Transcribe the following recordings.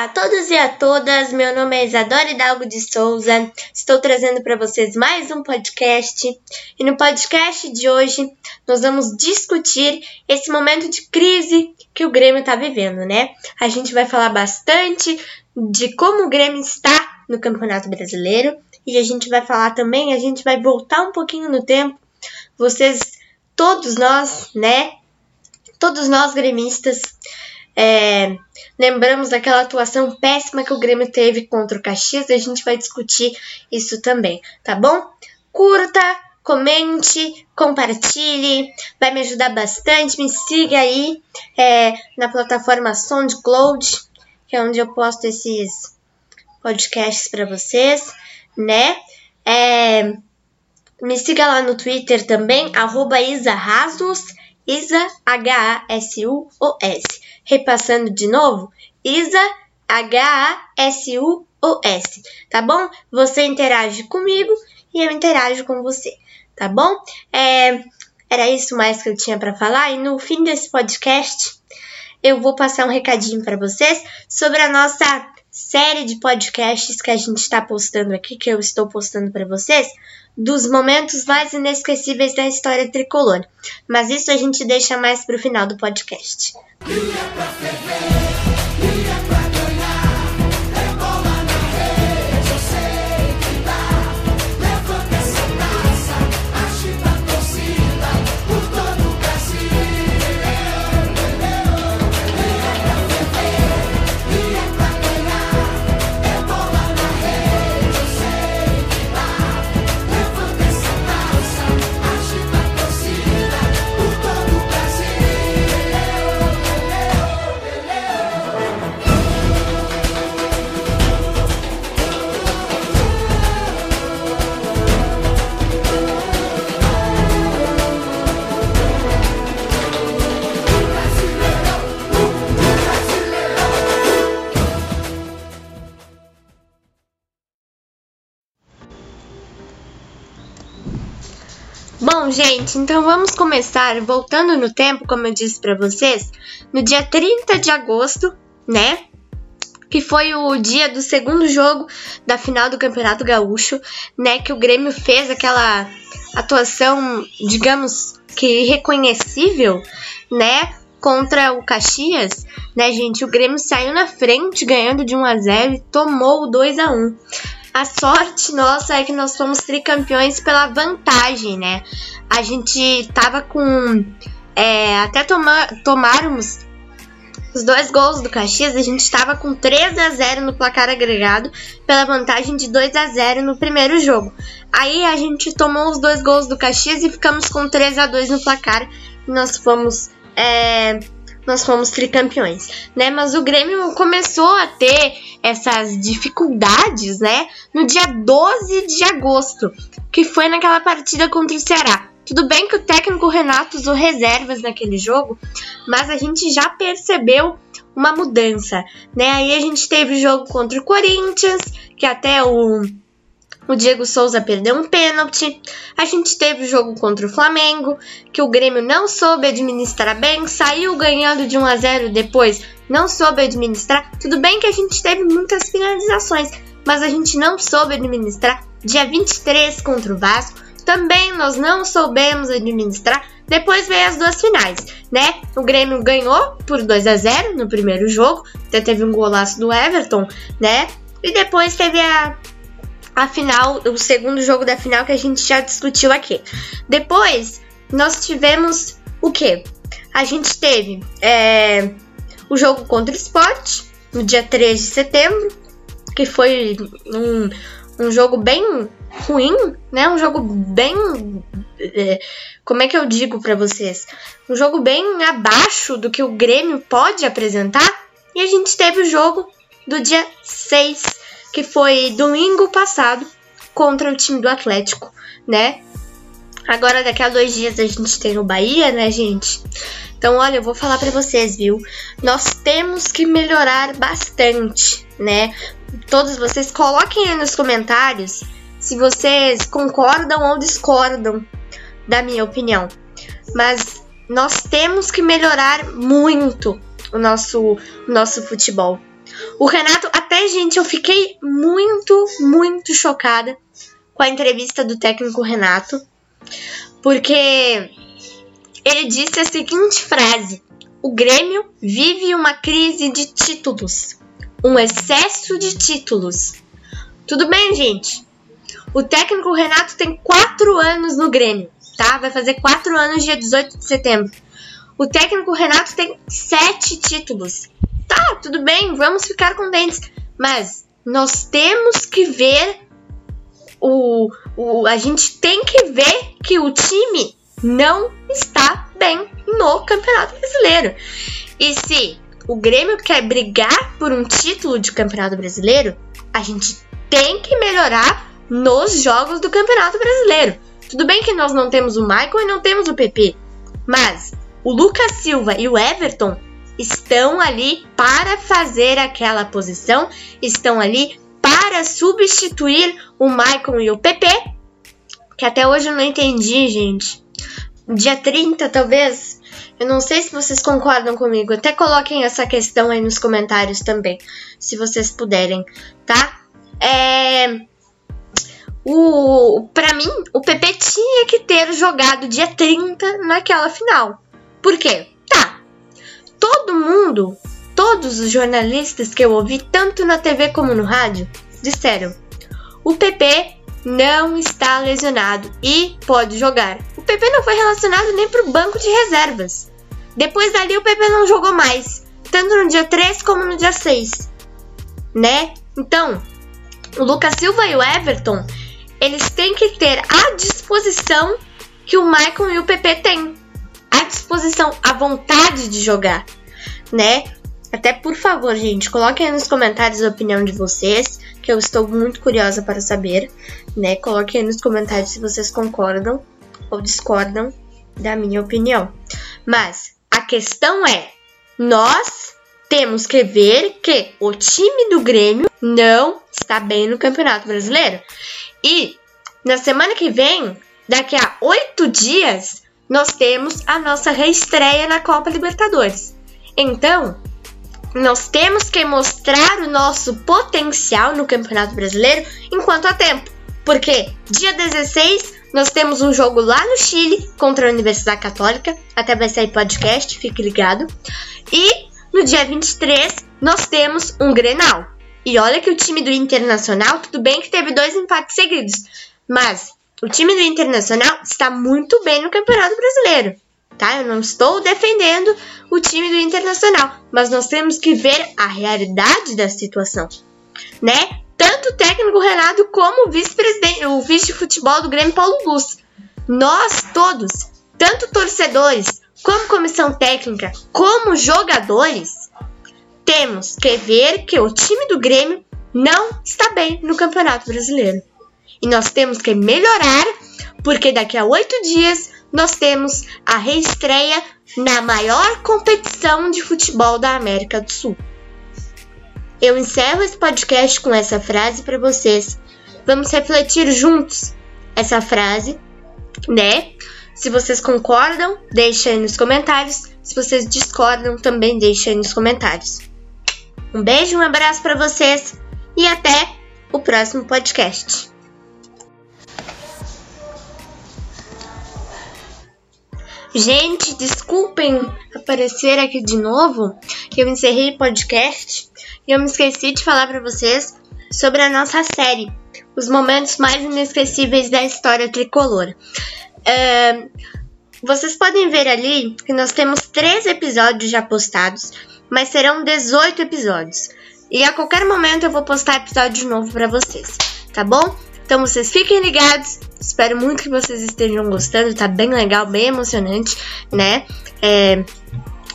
Olá a todos e a todas, meu nome é Isadora Hidalgo de Souza, estou trazendo para vocês mais um podcast e no podcast de hoje nós vamos discutir esse momento de crise que o Grêmio está vivendo, né? A gente vai falar bastante de como o Grêmio está no Campeonato Brasileiro e a gente vai falar também, a gente vai voltar um pouquinho no tempo, vocês, todos nós, né? Todos nós gremistas é, lembramos daquela atuação péssima que o Grêmio teve contra o Caxias, a gente vai discutir isso também, tá bom? Curta, comente, compartilhe, vai me ajudar bastante. Me siga aí é, na plataforma SoundCloud, que é onde eu posto esses podcasts para vocês, né? É, me siga lá no Twitter também, arroba Isa Isa H-A-S-U-O-S. Repassando de novo, Isa H-A-S-U-O-S, tá bom? Você interage comigo e eu interajo com você, tá bom? É, era isso mais que eu tinha para falar e no fim desse podcast eu vou passar um recadinho para vocês sobre a nossa série de podcasts que a gente está postando aqui, que eu estou postando para vocês, dos momentos mais inesquecíveis da história tricolor. Mas isso a gente deixa mais para o final do podcast. Bom, gente, então vamos começar voltando no tempo, como eu disse para vocês, no dia 30 de agosto, né? Que foi o dia do segundo jogo da final do Campeonato Gaúcho, né? Que o Grêmio fez aquela atuação, digamos que reconhecível, né? Contra o Caxias, né, gente? O Grêmio saiu na frente, ganhando de 1 a 0 e tomou o 2 a 1 a sorte nossa é que nós fomos tricampeões pela vantagem, né? A gente tava com. É, até toma, tomarmos os dois gols do Caxias, a gente estava com 3 a 0 no placar agregado, pela vantagem de 2 a 0 no primeiro jogo. Aí a gente tomou os dois gols do Caxias e ficamos com 3 a 2 no placar. E nós fomos. É, nós fomos tricampeões, né? Mas o Grêmio começou a ter essas dificuldades, né? No dia 12 de agosto, que foi naquela partida contra o Ceará. Tudo bem que o técnico Renato usou reservas naquele jogo, mas a gente já percebeu uma mudança, né? Aí a gente teve o jogo contra o Corinthians, que até o o Diego Souza perdeu um pênalti. A gente teve o jogo contra o Flamengo, que o Grêmio não soube administrar bem, saiu ganhando de 1 a 0 depois, não soube administrar. Tudo bem que a gente teve muitas finalizações, mas a gente não soube administrar. Dia 23 contra o Vasco, também nós não soubemos administrar. Depois veio as duas finais, né? O Grêmio ganhou por 2 a 0 no primeiro jogo, até teve um golaço do Everton, né? E depois teve a a final, o segundo jogo da final que a gente já discutiu aqui. Depois, nós tivemos o que? A gente teve é, o jogo contra o Sport, no dia 3 de setembro, que foi um, um jogo bem ruim, né? Um jogo bem. É, como é que eu digo para vocês? Um jogo bem abaixo do que o Grêmio pode apresentar. E a gente teve o jogo do dia 6 que foi domingo passado contra o time do Atlético, né? Agora daqui a dois dias a gente tem o Bahia, né, gente? Então, olha, eu vou falar para vocês, viu? Nós temos que melhorar bastante, né? Todos vocês coloquem aí nos comentários se vocês concordam ou discordam da minha opinião. Mas nós temos que melhorar muito o nosso, o nosso futebol O Renato, até gente, eu fiquei muito, muito chocada com a entrevista do técnico Renato, porque ele disse a seguinte frase: O Grêmio vive uma crise de títulos, um excesso de títulos. Tudo bem, gente? O técnico Renato tem quatro anos no Grêmio, tá? Vai fazer quatro anos dia 18 de setembro. O técnico Renato tem sete títulos. Tá, tudo bem, vamos ficar contentes. Mas nós temos que ver o, o. A gente tem que ver que o time não está bem no Campeonato Brasileiro. E se o Grêmio quer brigar por um título de Campeonato Brasileiro, a gente tem que melhorar nos jogos do Campeonato Brasileiro. Tudo bem que nós não temos o Michael e não temos o PP, mas o Lucas Silva e o Everton estão ali para fazer aquela posição, estão ali para substituir o Michael e o PP, que até hoje eu não entendi, gente. Dia 30, talvez. Eu não sei se vocês concordam comigo. Até coloquem essa questão aí nos comentários também, se vocês puderem, tá? É o para mim, o PP tinha que ter jogado dia 30 naquela final. Por quê? Todo mundo, todos os jornalistas que eu ouvi, tanto na TV como no rádio, disseram: o PP não está lesionado e pode jogar. O PP não foi relacionado nem para o banco de reservas. Depois dali, o PP não jogou mais, tanto no dia 3 como no dia 6. Né? Então, o Lucas Silva e o Everton eles têm que ter a disposição que o Michael e o PP têm. A disposição, a vontade de jogar, né? Até por favor, gente, coloquem aí nos comentários a opinião de vocês, que eu estou muito curiosa para saber, né? Coloquem aí nos comentários se vocês concordam ou discordam da minha opinião. Mas a questão é, nós temos que ver que o time do Grêmio não está bem no Campeonato Brasileiro. E na semana que vem, daqui a oito dias, nós temos a nossa reestreia na Copa Libertadores. Então, nós temos que mostrar o nosso potencial no Campeonato Brasileiro enquanto há tempo. Porque dia 16 nós temos um jogo lá no Chile contra a Universidade Católica. Até vai sair podcast, fique ligado. E no dia 23 nós temos um Grenal. E olha que o time do Internacional, tudo bem que teve dois empates seguidos, mas o time do Internacional está muito bem no Campeonato Brasileiro, tá? Eu não estou defendendo o time do Internacional, mas nós temos que ver a realidade da situação, né? Tanto o técnico Renato como o vice-presidente, o vice de futebol do Grêmio Paulo Luz. Nós todos, tanto torcedores, como comissão técnica, como jogadores, temos que ver que o time do Grêmio não está bem no Campeonato Brasileiro. E nós temos que melhorar, porque daqui a oito dias nós temos a reestreia na maior competição de futebol da América do Sul. Eu encerro esse podcast com essa frase para vocês. Vamos refletir juntos essa frase, né? Se vocês concordam, deixem nos comentários. Se vocês discordam, também deixem nos comentários. Um beijo, um abraço para vocês e até o próximo podcast. Gente, desculpem aparecer aqui de novo, que eu encerrei o podcast e eu me esqueci de falar para vocês sobre a nossa série, os momentos mais inesquecíveis da história tricolor. Uh, vocês podem ver ali que nós temos três episódios já postados mas serão 18 episódios. E a qualquer momento eu vou postar episódio novo para vocês, tá bom? Então vocês fiquem ligados. Espero muito que vocês estejam gostando. Tá bem legal, bem emocionante, né? É,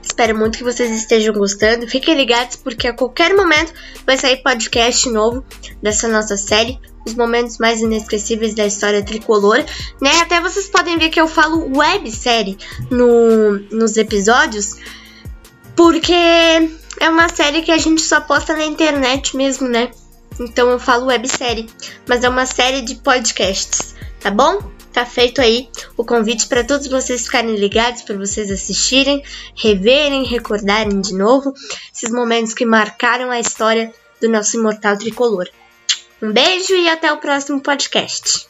espero muito que vocês estejam gostando. Fiquem ligados porque a qualquer momento vai sair podcast novo dessa nossa série. Os momentos mais inesquecíveis da história tricolor, né? Até vocês podem ver que eu falo websérie no, nos episódios porque é uma série que a gente só posta na internet mesmo, né? Então eu falo websérie, mas é uma série de podcasts, tá bom? tá feito aí o convite para todos vocês ficarem ligados, para vocês assistirem, reverem, recordarem de novo esses momentos que marcaram a história do nosso imortal tricolor. Um beijo e até o próximo podcast.